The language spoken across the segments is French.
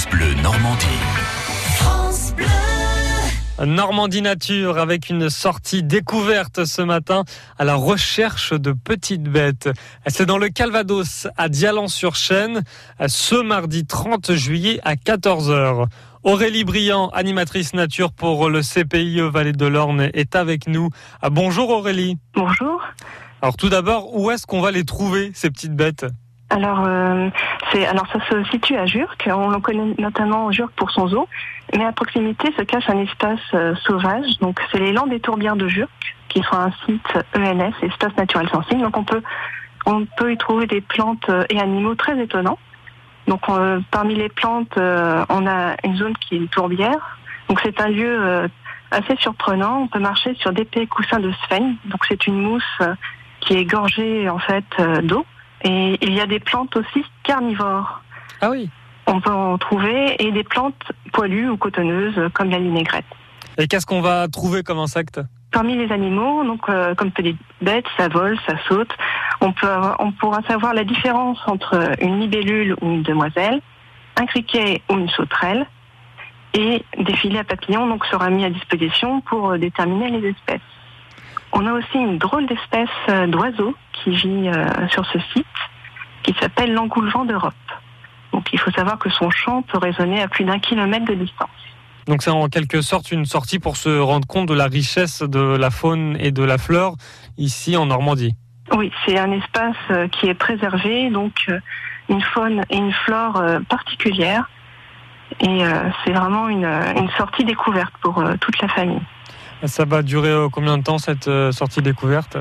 France Bleu Normandie. France Bleu. Normandie Nature avec une sortie découverte ce matin à la recherche de petites bêtes. C'est dans le Calvados à Dialan-sur-Chêne ce mardi 30 juillet à 14h. Aurélie Briand, animatrice nature pour le CPIE Vallée de l'Orne, est avec nous. Ah, bonjour Aurélie. Bonjour. Alors tout d'abord, où est-ce qu'on va les trouver, ces petites bêtes? Alors, euh, c'est alors ça se situe à Jurc. On le connaît notamment Jurc pour son zoo, mais à proximité se cache un espace euh, sauvage. Donc, c'est les Landes des Tourbières de Jurc, qui sont un site ENS, espace naturel sensible. Donc, on peut on peut y trouver des plantes euh, et animaux très étonnants. Donc, parmi les plantes, euh, on a une zone qui est une tourbière. Donc, c'est un lieu euh, assez surprenant. On peut marcher sur d'épais coussins de sphène. Donc, c'est une mousse qui est gorgée en fait d'eau. Et il y a des plantes aussi carnivores. Ah oui. On peut en trouver et des plantes poilues ou cotonneuses euh, comme la vinaigrette. Et qu'est-ce qu'on va trouver comme insecte? Parmi les animaux, donc euh, comme petites bêtes, ça vole, ça saute. On peut, avoir- on pourra savoir la différence entre une libellule ou une demoiselle, un criquet ou une sauterelle, et des filets à papillons donc sera mis à disposition pour euh, déterminer les espèces. On a aussi une drôle d'espèce euh, d'oiseau qui vit euh, sur ce site, qui s'appelle l'engoulevent d'Europe. Donc il faut savoir que son chant peut résonner à plus d'un kilomètre de distance. Donc c'est en quelque sorte une sortie pour se rendre compte de la richesse de la faune et de la flore ici en Normandie. Oui, c'est un espace euh, qui est préservé, donc une faune et une flore particulières. Et c'est vraiment une, une sortie découverte pour toute la famille. Ça va durer euh, combien de temps cette euh, sortie découverte?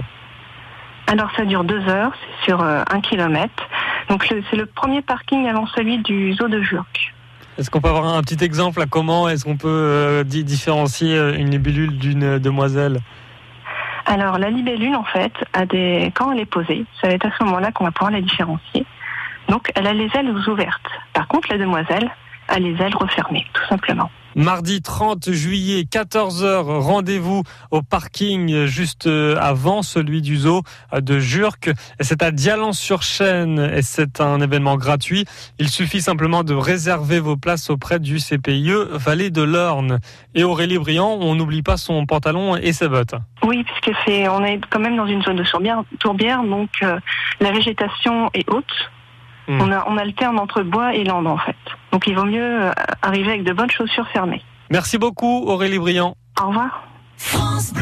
Alors ça dure deux heures, c'est sur euh, un kilomètre. Donc c'est le premier parking avant celui du zoo de Jurc. Est-ce qu'on peut avoir un petit exemple à comment est-ce qu'on peut euh, di- différencier une libellule d'une demoiselle? Alors la libellule en fait a des quand elle est posée, ça va être à ce moment-là qu'on va pouvoir la différencier. Donc elle a les ailes ouvertes. Par contre la demoiselle a les ailes refermées, tout simplement. Mardi 30 juillet, 14h, rendez-vous au parking juste euh, avant celui du zoo de Jurc. C'est à Dialan-sur-Chêne et c'est un événement gratuit. Il suffit simplement de réserver vos places auprès du CPIE Vallée de l'Orne. Et Aurélie Briand, on n'oublie pas son pantalon et ses bottes. Oui, puisque c'est, on est quand même dans une zone de tourbière, tourbière donc euh, la végétation est haute. Hmm. On, a, on alterne entre bois et lande en fait. Donc il vaut mieux euh, arriver avec de bonnes chaussures fermées. Merci beaucoup Aurélie Briand. Au revoir. France